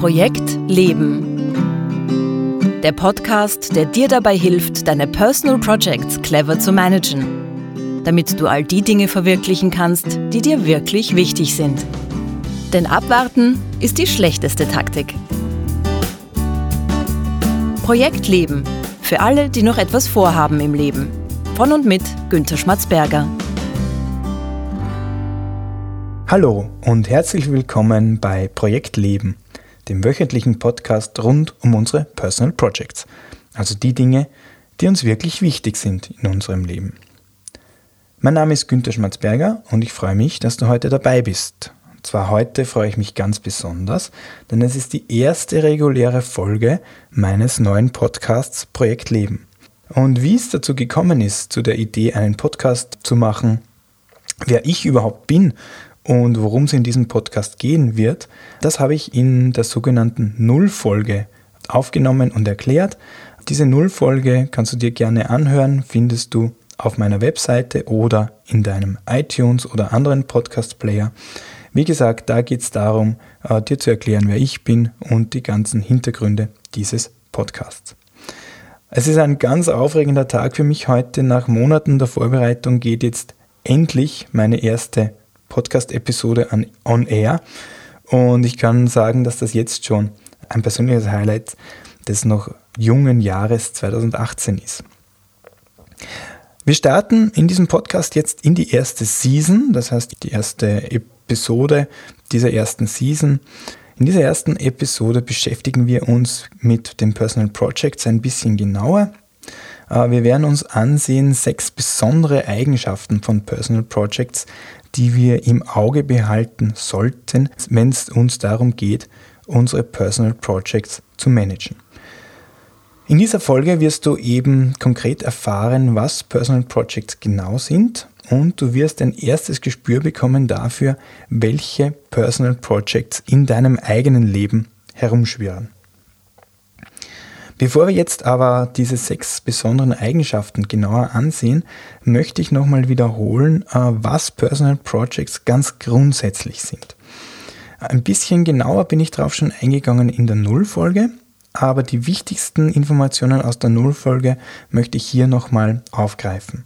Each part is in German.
Projekt Leben. Der Podcast, der dir dabei hilft, deine Personal Projects clever zu managen, damit du all die Dinge verwirklichen kannst, die dir wirklich wichtig sind. Denn abwarten ist die schlechteste Taktik. Projekt Leben. Für alle, die noch etwas vorhaben im Leben. Von und mit Günter Schmatzberger. Hallo und herzlich willkommen bei Projekt Leben, dem wöchentlichen Podcast rund um unsere Personal Projects, also die Dinge, die uns wirklich wichtig sind in unserem Leben. Mein Name ist Günter Schmatzberger und ich freue mich, dass du heute dabei bist. Und zwar heute freue ich mich ganz besonders, denn es ist die erste reguläre Folge meines neuen Podcasts Projekt Leben. Und wie es dazu gekommen ist, zu der Idee, einen Podcast zu machen, wer ich überhaupt bin und worum es in diesem Podcast gehen wird, das habe ich in der sogenannten Nullfolge aufgenommen und erklärt. Diese Nullfolge kannst du dir gerne anhören, findest du auf meiner Webseite oder in deinem iTunes oder anderen Podcast-Player. Wie gesagt, da geht es darum, äh, dir zu erklären, wer ich bin und die ganzen Hintergründe dieses Podcasts. Es ist ein ganz aufregender Tag für mich heute. Nach Monaten der Vorbereitung geht jetzt endlich meine erste Podcast-Episode on Air. Und ich kann sagen, dass das jetzt schon ein persönliches Highlight des noch jungen Jahres 2018 ist. Wir starten in diesem Podcast jetzt in die erste Season, das heißt die erste Episode dieser ersten Season. In dieser ersten Episode beschäftigen wir uns mit den Personal Projects ein bisschen genauer. Wir werden uns ansehen sechs besondere Eigenschaften von Personal Projects, die wir im Auge behalten sollten, wenn es uns darum geht, unsere Personal Projects zu managen. In dieser Folge wirst du eben konkret erfahren, was Personal Projects genau sind und du wirst ein erstes Gespür bekommen dafür, welche Personal Projects in deinem eigenen Leben herumschwirren. Bevor wir jetzt aber diese sechs besonderen Eigenschaften genauer ansehen, möchte ich nochmal wiederholen, äh, was Personal Projects ganz grundsätzlich sind. Ein bisschen genauer bin ich darauf schon eingegangen in der Nullfolge, aber die wichtigsten Informationen aus der Nullfolge möchte ich hier nochmal aufgreifen.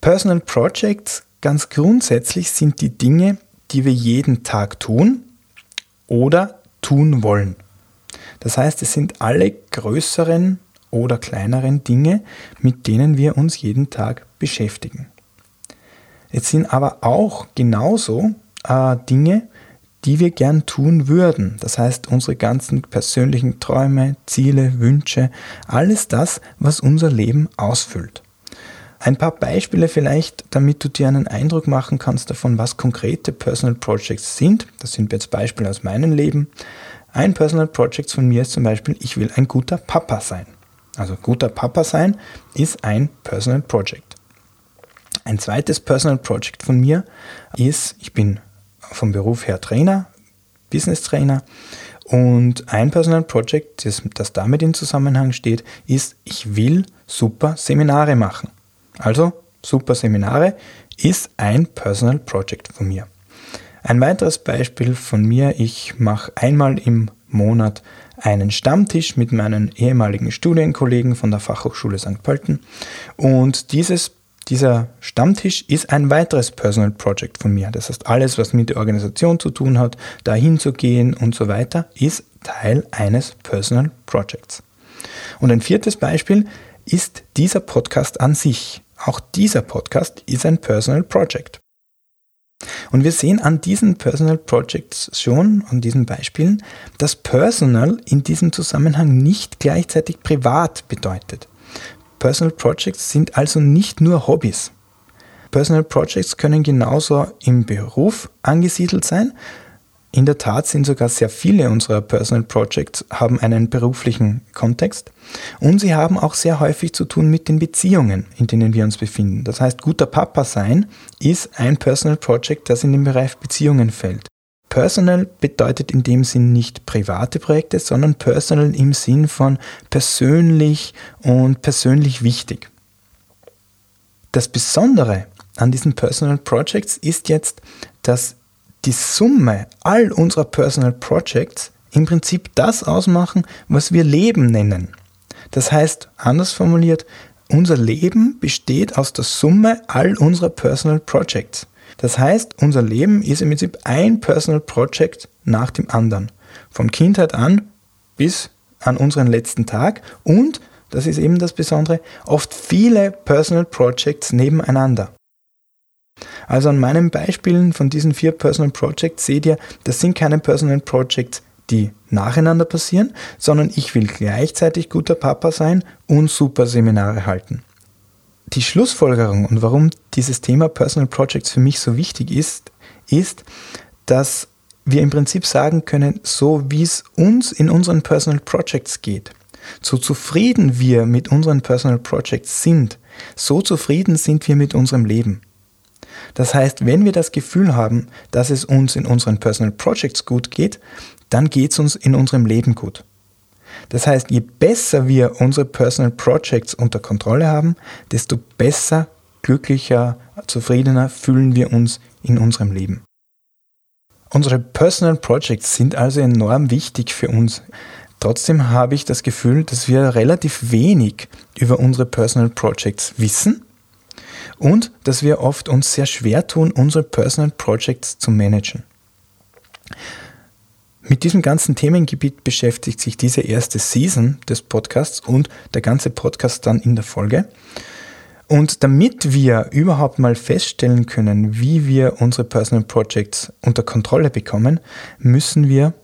Personal Projects ganz grundsätzlich sind die Dinge, die wir jeden Tag tun oder tun wollen. Das heißt, es sind alle größeren oder kleineren Dinge, mit denen wir uns jeden Tag beschäftigen. Es sind aber auch genauso äh, Dinge, die wir gern tun würden. Das heißt, unsere ganzen persönlichen Träume, Ziele, Wünsche, alles das, was unser Leben ausfüllt. Ein paar Beispiele vielleicht, damit du dir einen Eindruck machen kannst davon, was konkrete Personal Projects sind. Das sind jetzt Beispiele aus meinem Leben. Ein Personal Project von mir ist zum Beispiel, ich will ein guter Papa sein. Also guter Papa sein ist ein Personal Project. Ein zweites Personal Project von mir ist, ich bin vom Beruf her Trainer, Business Trainer und ein Personal Project, das, das damit in Zusammenhang steht, ist, ich will super Seminare machen. Also super Seminare ist ein Personal Project von mir. Ein weiteres Beispiel von mir, ich mache einmal im Monat einen Stammtisch mit meinen ehemaligen Studienkollegen von der Fachhochschule St. Pölten und dieses, dieser Stammtisch ist ein weiteres Personal Project von mir. Das heißt, alles, was mit der Organisation zu tun hat, dahin zu gehen und so weiter, ist Teil eines Personal Projects. Und ein viertes Beispiel ist dieser Podcast an sich. Auch dieser Podcast ist ein Personal Project. Und wir sehen an diesen Personal Projects schon, an diesen Beispielen, dass Personal in diesem Zusammenhang nicht gleichzeitig privat bedeutet. Personal Projects sind also nicht nur Hobbys. Personal Projects können genauso im Beruf angesiedelt sein, in der Tat sind sogar sehr viele unserer Personal Projects haben einen beruflichen Kontext und sie haben auch sehr häufig zu tun mit den Beziehungen, in denen wir uns befinden. Das heißt, guter Papa sein ist ein Personal Project, das in den Bereich Beziehungen fällt. Personal bedeutet in dem Sinn nicht private Projekte, sondern personal im Sinn von persönlich und persönlich wichtig. Das Besondere an diesen Personal Projects ist jetzt, dass die Summe all unserer Personal Projects im Prinzip das ausmachen, was wir Leben nennen. Das heißt, anders formuliert, unser Leben besteht aus der Summe all unserer Personal Projects. Das heißt, unser Leben ist im Prinzip ein Personal Project nach dem anderen. Von Kindheit an bis an unseren letzten Tag und, das ist eben das Besondere, oft viele Personal Projects nebeneinander. Also an meinen Beispielen von diesen vier Personal Projects seht ihr, das sind keine Personal Projects, die nacheinander passieren, sondern ich will gleichzeitig guter Papa sein und super Seminare halten. Die Schlussfolgerung und warum dieses Thema Personal Projects für mich so wichtig ist, ist, dass wir im Prinzip sagen können, so wie es uns in unseren Personal Projects geht, so zufrieden wir mit unseren Personal Projects sind, so zufrieden sind wir mit unserem Leben. Das heißt, wenn wir das Gefühl haben, dass es uns in unseren Personal Projects gut geht, dann geht es uns in unserem Leben gut. Das heißt, je besser wir unsere Personal Projects unter Kontrolle haben, desto besser, glücklicher, zufriedener fühlen wir uns in unserem Leben. Unsere Personal Projects sind also enorm wichtig für uns. Trotzdem habe ich das Gefühl, dass wir relativ wenig über unsere Personal Projects wissen und dass wir oft uns sehr schwer tun, unsere Personal Projects zu managen. Mit diesem ganzen Themengebiet beschäftigt sich diese erste Season des Podcasts und der ganze Podcast dann in der Folge. Und damit wir überhaupt mal feststellen können, wie wir unsere Personal Projects unter Kontrolle bekommen, müssen wir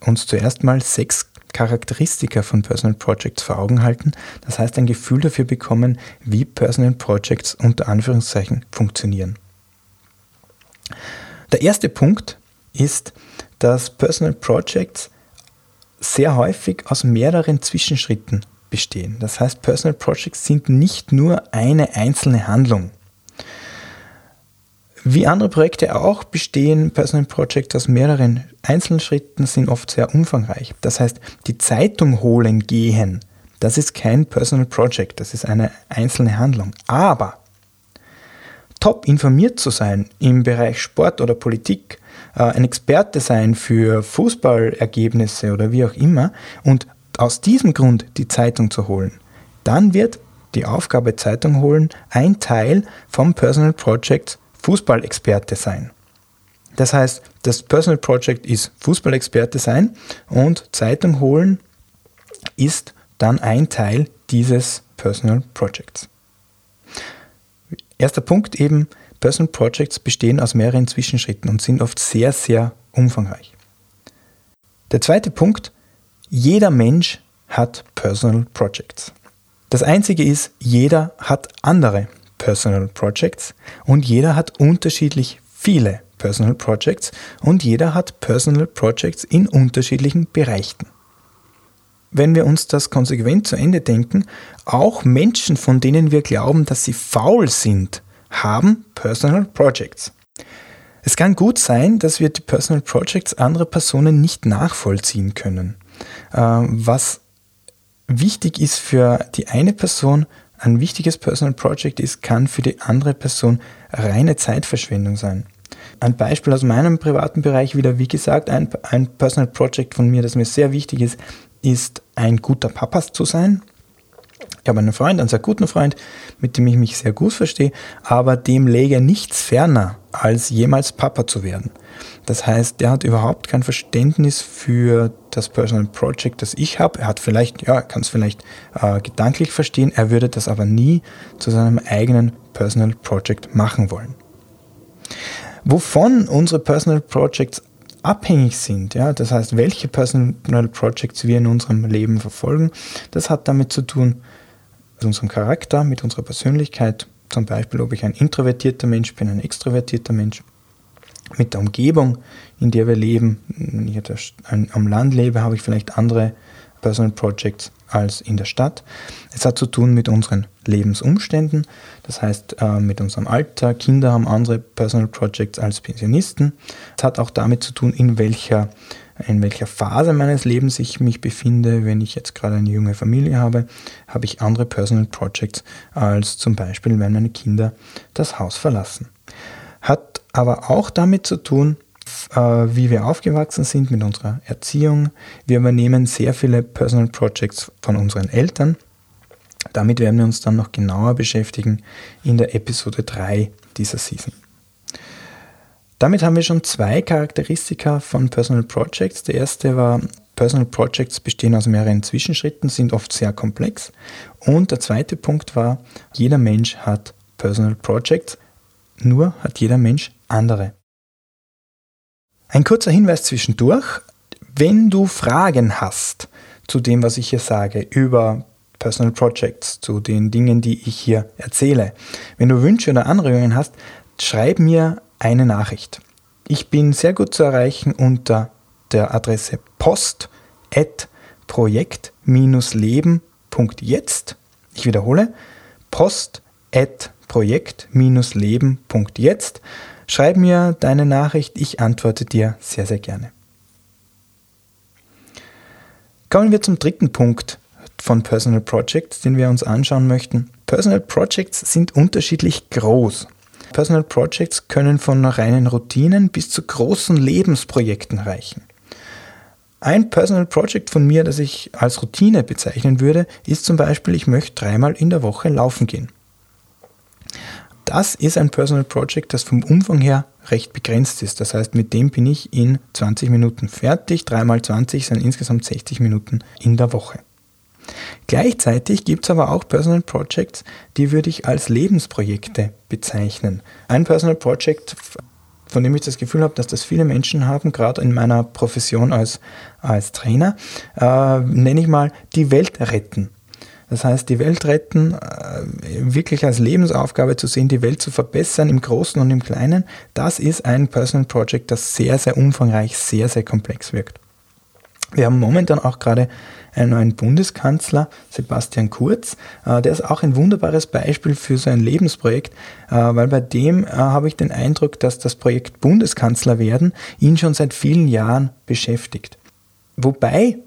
uns zuerst mal sechs Charakteristika von Personal Projects vor Augen halten. Das heißt, ein Gefühl dafür bekommen, wie Personal Projects unter Anführungszeichen funktionieren. Der erste Punkt ist, dass Personal Projects sehr häufig aus mehreren Zwischenschritten bestehen. Das heißt, Personal Projects sind nicht nur eine einzelne Handlung. Wie andere Projekte auch bestehen Personal Projects aus mehreren Einzelschritten, sind oft sehr umfangreich. Das heißt, die Zeitung holen gehen, das ist kein Personal Project, das ist eine einzelne Handlung. Aber top informiert zu sein im Bereich Sport oder Politik, äh, ein Experte sein für Fußballergebnisse oder wie auch immer und aus diesem Grund die Zeitung zu holen, dann wird die Aufgabe Zeitung holen ein Teil vom Personal Project Fußballexperte sein. Das heißt, das Personal Project ist Fußballexperte sein und Zeitung holen ist dann ein Teil dieses Personal Projects. Erster Punkt eben, Personal Projects bestehen aus mehreren Zwischenschritten und sind oft sehr, sehr umfangreich. Der zweite Punkt, jeder Mensch hat Personal Projects. Das einzige ist, jeder hat andere Personal Projects und jeder hat unterschiedlich viele Personal Projects und jeder hat Personal Projects in unterschiedlichen Bereichen. Wenn wir uns das konsequent zu Ende denken, auch Menschen, von denen wir glauben, dass sie faul sind, haben Personal Projects. Es kann gut sein, dass wir die Personal Projects anderer Personen nicht nachvollziehen können. Ähm, was wichtig ist für die eine Person, ein wichtiges Personal Project ist, kann für die andere Person reine Zeitverschwendung sein. Ein Beispiel aus meinem privaten Bereich wieder, wie gesagt, ein, ein Personal Project von mir, das mir sehr wichtig ist, ist ein guter Papa zu sein. Ich habe einen Freund, einen sehr guten Freund, mit dem ich mich sehr gut verstehe, aber dem lege nichts ferner, als jemals Papa zu werden. Das heißt, der hat überhaupt kein Verständnis für das Personal Project, das ich habe. Er hat vielleicht, ja, kann es vielleicht äh, gedanklich verstehen, er würde das aber nie zu seinem eigenen Personal Project machen wollen. Wovon unsere Personal Projects abhängig sind, ja, das heißt, welche Personal Projects wir in unserem Leben verfolgen, das hat damit zu tun, mit unserem Charakter, mit unserer Persönlichkeit, zum Beispiel, ob ich ein introvertierter Mensch bin, ein extrovertierter Mensch, mit der Umgebung, in der wir leben. Wenn ich am Land lebe, habe ich vielleicht andere Personal Projects als in der Stadt. Es hat zu tun mit unseren Lebensumständen, das heißt äh, mit unserem Alter. Kinder haben andere Personal Projects als Pensionisten. Es hat auch damit zu tun, in welcher in welcher Phase meines Lebens ich mich befinde. Wenn ich jetzt gerade eine junge Familie habe, habe ich andere Personal Projects als zum Beispiel, wenn meine Kinder das Haus verlassen. Hat aber auch damit zu tun, äh, wie wir aufgewachsen sind mit unserer Erziehung. Wir übernehmen sehr viele Personal Projects von unseren Eltern. Damit werden wir uns dann noch genauer beschäftigen in der Episode 3 dieser Season. Damit haben wir schon zwei Charakteristika von Personal Projects. Der erste war, Personal Projects bestehen aus mehreren Zwischenschritten, sind oft sehr komplex. Und der zweite Punkt war, jeder Mensch hat Personal Projects, nur hat jeder Mensch andere. Ein kurzer Hinweis zwischendurch. Wenn du Fragen hast zu dem, was ich hier sage, über Personal Projects, zu den Dingen, die ich hier erzähle, wenn du Wünsche oder Anregungen hast, schreib mir eine Nachricht. Ich bin sehr gut zu erreichen unter der Adresse post.projekt-leben.jetzt. Ich wiederhole, post.projekt-leben.jetzt. Schreib mir deine Nachricht, ich antworte dir sehr, sehr gerne. Kommen wir zum dritten Punkt von Personal Projects, den wir uns anschauen möchten. Personal Projects sind unterschiedlich groß. Personal Projects können von reinen Routinen bis zu großen Lebensprojekten reichen. Ein Personal Project von mir, das ich als Routine bezeichnen würde, ist zum Beispiel, ich möchte dreimal in der Woche laufen gehen. Das ist ein Personal Project, das vom Umfang her recht begrenzt ist. Das heißt, mit dem bin ich in 20 Minuten fertig. Dreimal 20 sind insgesamt 60 Minuten in der Woche. Gleichzeitig gibt es aber auch Personal Projects, die würde ich als Lebensprojekte bezeichnen. Ein Personal Project, von dem ich das Gefühl habe, dass das viele Menschen haben, gerade in meiner Profession als, als Trainer, äh, nenne ich mal die Welt retten. Das heißt, die Welt retten, äh, wirklich als Lebensaufgabe zu sehen, die Welt zu verbessern im Großen und im Kleinen, das ist ein Personal Project, das sehr, sehr umfangreich, sehr, sehr komplex wirkt. Wir haben momentan auch gerade einen neuen Bundeskanzler, Sebastian Kurz. Äh, der ist auch ein wunderbares Beispiel für so ein Lebensprojekt, äh, weil bei dem habe ich den Eindruck, dass das Projekt Bundeskanzler werden ihn schon seit vielen Jahren beschäftigt. Wobei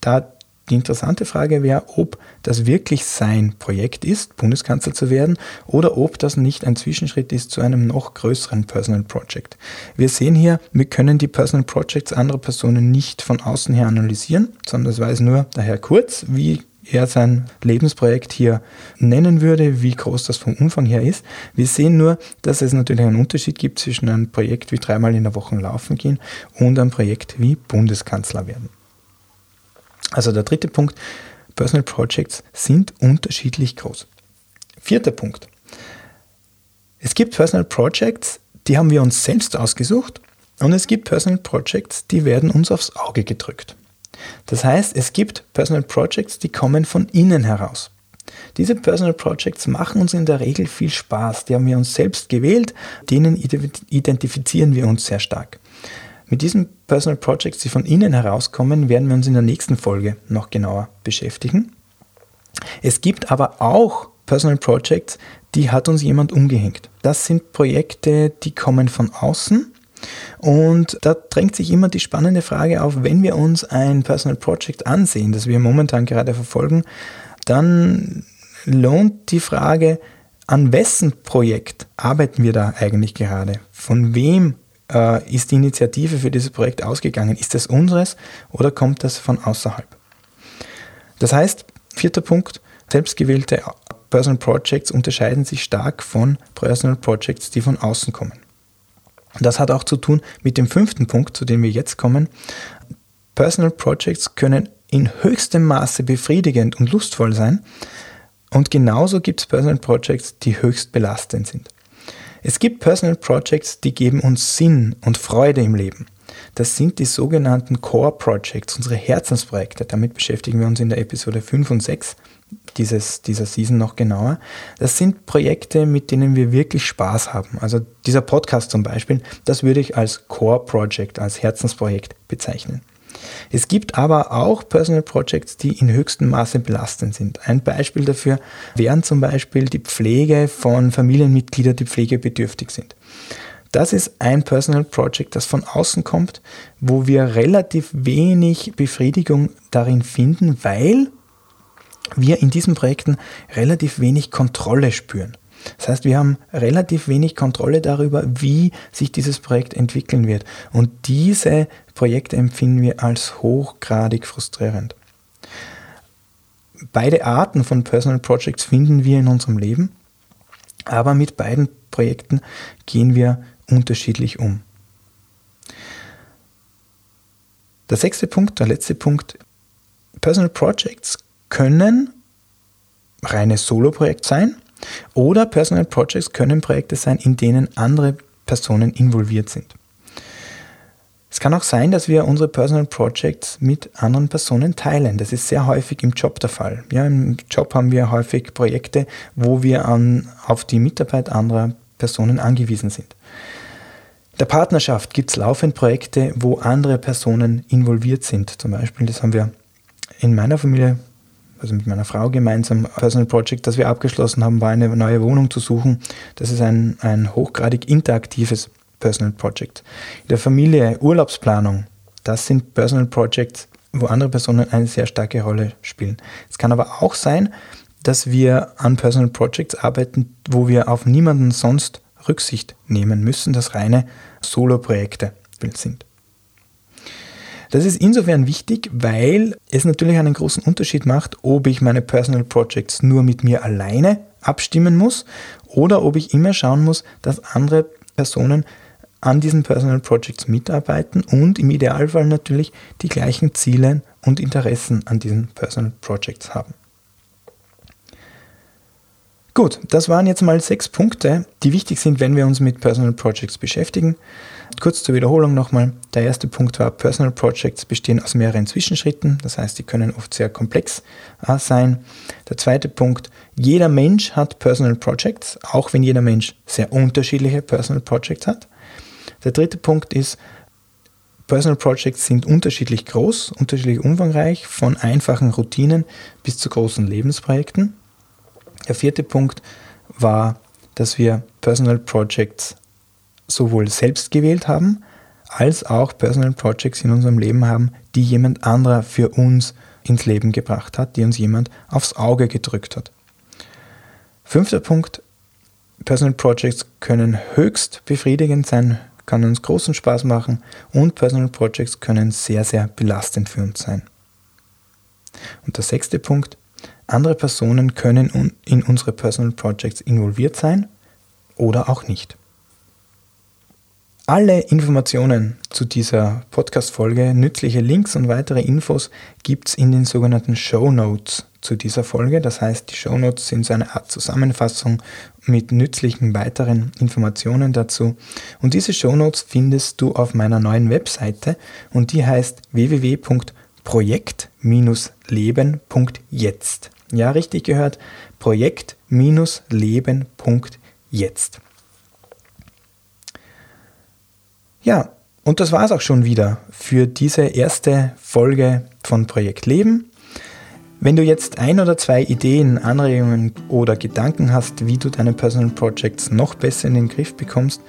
da die interessante Frage wäre, ob das wirklich sein Projekt ist, Bundeskanzler zu werden, oder ob das nicht ein Zwischenschritt ist zu einem noch größeren Personal Project. Wir sehen hier, wir können die Personal Projects anderer Personen nicht von außen her analysieren, sondern das weiß nur der Herr Kurz, wie er sein Lebensprojekt hier nennen würde, wie groß das vom Umfang her ist. Wir sehen nur, dass es natürlich einen Unterschied gibt zwischen einem Projekt wie dreimal in der Woche laufen gehen und einem Projekt wie Bundeskanzler werden. Also der dritte Punkt, Personal Projects sind unterschiedlich groß. Vierter Punkt. Es gibt Personal Projects, die haben wir uns selbst ausgesucht und es gibt Personal Projects, die werden uns aufs Auge gedrückt. Das heißt, es gibt Personal Projects, die kommen von innen heraus. Diese Personal Projects machen uns in der Regel viel Spaß. Die haben wir uns selbst gewählt, denen identifizieren wir uns sehr stark. Mit diesen Personal Projects, die von innen herauskommen, werden wir uns in der nächsten Folge noch genauer beschäftigen. Es gibt aber auch Personal Projects, die hat uns jemand umgehängt. Das sind Projekte, die kommen von außen. Und da drängt sich immer die spannende Frage auf, wenn wir uns ein Personal Project ansehen, das wir momentan gerade verfolgen, dann lohnt die Frage, an wessen Projekt arbeiten wir da eigentlich gerade? Von wem äh, ist die Initiative für dieses Projekt ausgegangen? Ist das unseres oder kommt das von außerhalb? Das heißt, vierter Punkt, selbstgewählte Personal Projects unterscheiden sich stark von Personal Projects, die von außen kommen. Das hat auch zu tun mit dem fünften Punkt, zu dem wir jetzt kommen. Personal Projects können in höchstem Maße befriedigend und lustvoll sein. Und genauso gibt es Personal Projects, die höchst belastend sind. Es gibt Personal Projects, die geben uns Sinn und Freude im Leben. Das sind die sogenannten Core Projects, unsere Herzensprojekte. Damit beschäftigen wir uns in der Episode 5 und 6 dieses, dieser Season noch genauer. Das sind Projekte, mit denen wir wirklich Spaß haben. Also dieser Podcast zum Beispiel, das würde ich als Core Project, als Herzensprojekt bezeichnen. Es gibt aber auch Personal Projects, die in höchstem Maße belastend sind. Ein Beispiel dafür wären zum Beispiel die Pflege von Familienmitgliedern, die pflegebedürftig sind. Das ist ein Personal Project, das von außen kommt, wo wir relativ wenig Befriedigung darin finden, weil wir in diesen Projekten relativ wenig Kontrolle spüren. Das heißt, wir haben relativ wenig Kontrolle darüber, wie sich dieses Projekt entwickeln wird. Und diese Projekte empfinden wir als hochgradig frustrierend. Beide Arten von Personal Projects finden wir in unserem Leben, aber mit beiden Projekten gehen wir unterschiedlich um. Der sechste Punkt, der letzte Punkt, Personal Projects können reine Solo-Projekt sein oder Personal Projects können Projekte sein, in denen andere Personen involviert sind. Es kann auch sein, dass wir unsere Personal Projects mit anderen Personen teilen. Das ist sehr häufig im Job der Fall. Ja, Im Job haben wir häufig Projekte, wo wir an, auf die Mitarbeit anderer Personen angewiesen sind. In der Partnerschaft gibt es laufend Projekte, wo andere Personen involviert sind. Zum Beispiel, das haben wir in meiner Familie also mit meiner Frau gemeinsam Personal Project, das wir abgeschlossen haben, war eine neue Wohnung zu suchen. Das ist ein, ein hochgradig interaktives Personal Project. In der Familie Urlaubsplanung, das sind Personal Projects, wo andere Personen eine sehr starke Rolle spielen. Es kann aber auch sein, dass wir an Personal Projects arbeiten, wo wir auf niemanden sonst Rücksicht nehmen müssen, dass reine Solo-Projekte sind. Das ist insofern wichtig, weil es natürlich einen großen Unterschied macht, ob ich meine Personal Projects nur mit mir alleine abstimmen muss oder ob ich immer schauen muss, dass andere Personen an diesen Personal Projects mitarbeiten und im Idealfall natürlich die gleichen Ziele und Interessen an diesen Personal Projects haben. Gut, das waren jetzt mal sechs Punkte, die wichtig sind, wenn wir uns mit Personal Projects beschäftigen. Kurz zur Wiederholung nochmal. Der erste Punkt war, Personal Projects bestehen aus mehreren Zwischenschritten, das heißt, die können oft sehr komplex äh, sein. Der zweite Punkt, jeder Mensch hat Personal Projects, auch wenn jeder Mensch sehr unterschiedliche Personal Projects hat. Der dritte Punkt ist, Personal Projects sind unterschiedlich groß, unterschiedlich umfangreich, von einfachen Routinen bis zu großen Lebensprojekten. Der vierte Punkt war, dass wir Personal Projects sowohl selbst gewählt haben, als auch Personal Projects in unserem Leben haben, die jemand anderer für uns ins Leben gebracht hat, die uns jemand aufs Auge gedrückt hat. Fünfter Punkt, Personal Projects können höchst befriedigend sein, kann uns großen Spaß machen und Personal Projects können sehr, sehr belastend für uns sein. Und der sechste Punkt, andere Personen können in unsere Personal Projects involviert sein oder auch nicht. Alle Informationen zu dieser Podcast-Folge, nützliche Links und weitere Infos gibt es in den sogenannten Show Notes zu dieser Folge. Das heißt, die Show Notes sind so eine Art Zusammenfassung mit nützlichen weiteren Informationen dazu. Und diese Show Notes findest du auf meiner neuen Webseite und die heißt www.projekt-leben.jetzt. Ja, richtig gehört, projekt-leben.jetzt. Ja, und das war es auch schon wieder für diese erste Folge von Projekt Leben. Wenn du jetzt ein oder zwei Ideen, Anregungen oder Gedanken hast, wie du deine Personal Projects noch besser in den Griff bekommst,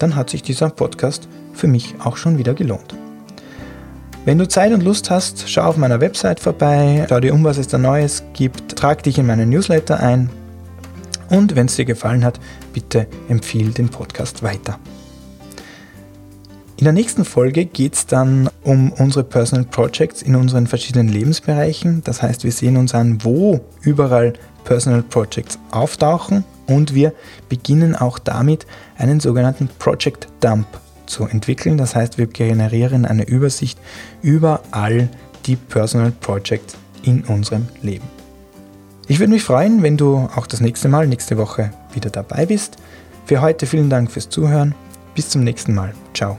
dann hat sich dieser Podcast für mich auch schon wieder gelohnt. Wenn du Zeit und Lust hast, schau auf meiner Website vorbei, schau dir um, was es da Neues gibt, trag dich in meinen Newsletter ein und wenn es dir gefallen hat, bitte empfehle den Podcast weiter. In der nächsten Folge geht es dann um unsere Personal Projects in unseren verschiedenen Lebensbereichen. Das heißt, wir sehen uns an, wo überall Personal Projects auftauchen und wir beginnen auch damit, einen sogenannten Project Dump zu entwickeln. Das heißt, wir generieren eine Übersicht über all die Personal Projects in unserem Leben. Ich würde mich freuen, wenn du auch das nächste Mal, nächste Woche wieder dabei bist. Für heute vielen Dank fürs Zuhören. Bis zum nächsten Mal. Ciao.